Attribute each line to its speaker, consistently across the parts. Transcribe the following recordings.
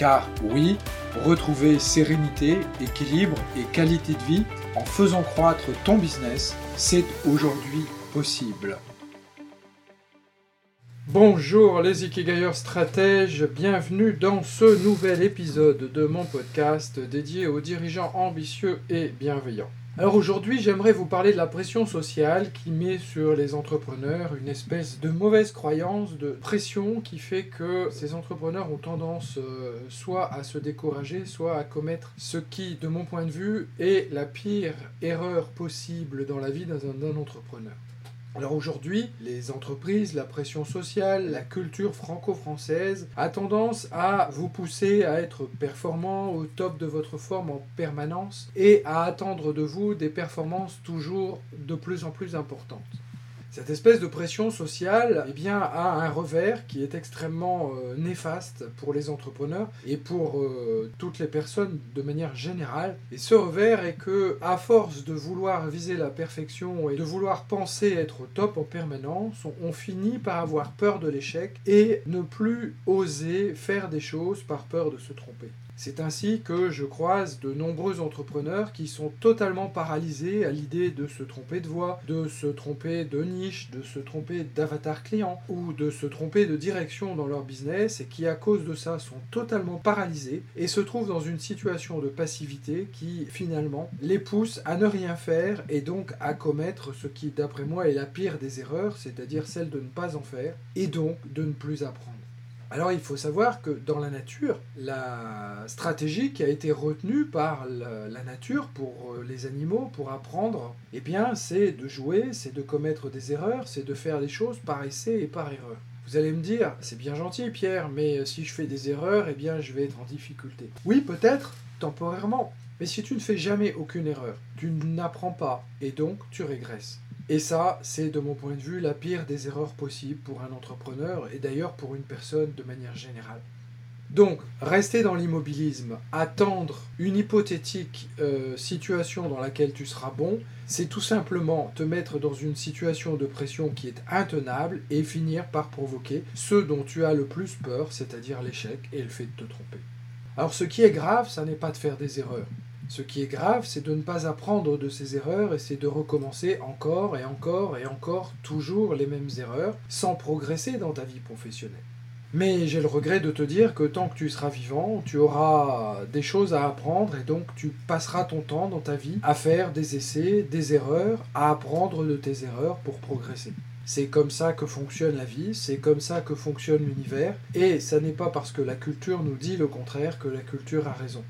Speaker 1: Car oui, retrouver sérénité, équilibre et qualité de vie en faisant croître ton business, c'est aujourd'hui possible. Bonjour les Ikigayers stratèges, bienvenue dans ce nouvel épisode de mon podcast dédié aux dirigeants ambitieux et bienveillants. Alors aujourd'hui, j'aimerais vous parler de la pression sociale qui met sur les entrepreneurs une espèce de mauvaise croyance, de pression qui fait que ces entrepreneurs ont tendance euh, soit à se décourager, soit à commettre ce qui, de mon point de vue, est la pire erreur possible dans la vie d'un entrepreneur. Alors aujourd'hui, les entreprises, la pression sociale, la culture franco-française a tendance à vous pousser à être performant au top de votre forme en permanence et à attendre de vous des performances toujours de plus en plus importantes. Cette espèce de pression sociale eh bien, a un revers qui est extrêmement euh, néfaste pour les entrepreneurs et pour euh, toutes les personnes de manière générale. Et ce revers est que, à force de vouloir viser la perfection et de vouloir penser être au top en permanence, on finit par avoir peur de l'échec et ne plus oser faire des choses par peur de se tromper. C'est ainsi que je croise de nombreux entrepreneurs qui sont totalement paralysés à l'idée de se tromper de voie, de se tromper de niche, de se tromper d'avatar client ou de se tromper de direction dans leur business et qui à cause de ça sont totalement paralysés et se trouvent dans une situation de passivité qui finalement les pousse à ne rien faire et donc à commettre ce qui d'après moi est la pire des erreurs, c'est-à-dire celle de ne pas en faire et donc de ne plus apprendre. Alors il faut savoir que dans la nature, la stratégie qui a été retenue par la nature pour euh, les animaux, pour apprendre, eh bien c'est de jouer, c'est de commettre des erreurs, c'est de faire les choses par essai et par erreur. Vous allez me dire, c'est bien gentil Pierre, mais si je fais des erreurs, eh bien je vais être en difficulté. Oui, peut-être, temporairement. Mais si tu ne fais jamais aucune erreur, tu n'apprends pas et donc tu régresses. Et ça, c'est de mon point de vue la pire des erreurs possibles pour un entrepreneur et d'ailleurs pour une personne de manière générale. Donc, rester dans l'immobilisme, attendre une hypothétique euh, situation dans laquelle tu seras bon, c'est tout simplement te mettre dans une situation de pression qui est intenable et finir par provoquer ce dont tu as le plus peur, c'est-à-dire l'échec et le fait de te tromper. Alors ce qui est grave, ça n'est pas de faire des erreurs. Ce qui est grave, c'est de ne pas apprendre de ces erreurs et c'est de recommencer encore et encore et encore toujours les mêmes erreurs sans progresser dans ta vie professionnelle. Mais j'ai le regret de te dire que tant que tu seras vivant, tu auras des choses à apprendre et donc tu passeras ton temps dans ta vie à faire des essais, des erreurs, à apprendre de tes erreurs pour progresser. C'est comme ça que fonctionne la vie, c'est comme ça que fonctionne l'univers, et ça n'est pas parce que la culture nous dit le contraire que la culture a raison.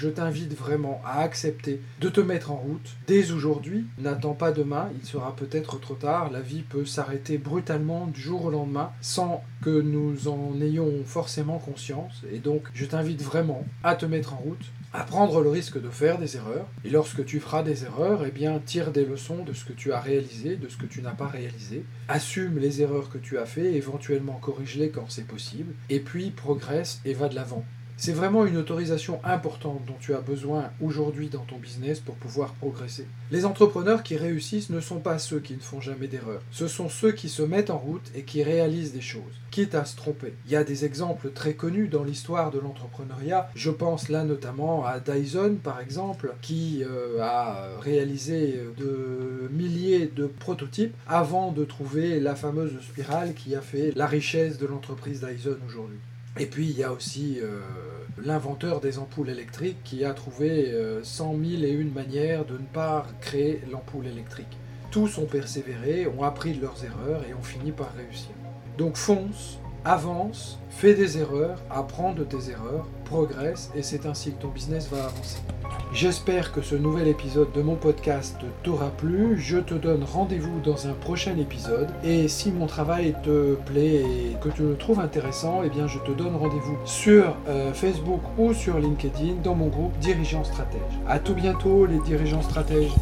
Speaker 1: Je t'invite vraiment à accepter de te mettre en route dès aujourd'hui. N'attends pas demain, il sera peut-être trop tard. La vie peut s'arrêter brutalement du jour au lendemain sans que nous en ayons forcément conscience. Et donc je t'invite vraiment à te mettre en route, à prendre le risque de faire des erreurs. Et lorsque tu feras des erreurs, eh bien tire des leçons de ce que tu as réalisé, de ce que tu n'as pas réalisé. Assume les erreurs que tu as fait, éventuellement corrige-les quand c'est possible. Et puis progresse et va de l'avant. C'est vraiment une autorisation importante dont tu as besoin aujourd'hui dans ton business pour pouvoir progresser. Les entrepreneurs qui réussissent ne sont pas ceux qui ne font jamais d'erreurs. Ce sont ceux qui se mettent en route et qui réalisent des choses, quitte à se tromper. Il y a des exemples très connus dans l'histoire de l'entrepreneuriat. Je pense là notamment à Dyson par exemple, qui euh, a réalisé de milliers de prototypes avant de trouver la fameuse spirale qui a fait la richesse de l'entreprise Dyson aujourd'hui. Et puis il y a aussi euh, l'inventeur des ampoules électriques qui a trouvé euh, cent 100 000 et une manières de ne pas créer l'ampoule électrique. Tous ont persévéré, ont appris de leurs erreurs et ont fini par réussir. Donc fonce, avance, fais des erreurs, apprends de tes erreurs, progresse et c'est ainsi que ton business va avancer. J'espère que ce nouvel épisode de mon podcast t'aura plu. Je te donne rendez-vous dans un prochain épisode. Et si mon travail te plaît et que tu le trouves intéressant, eh bien je te donne rendez-vous sur euh, Facebook ou sur LinkedIn dans mon groupe Dirigeants Stratèges. A tout bientôt les dirigeants stratèges.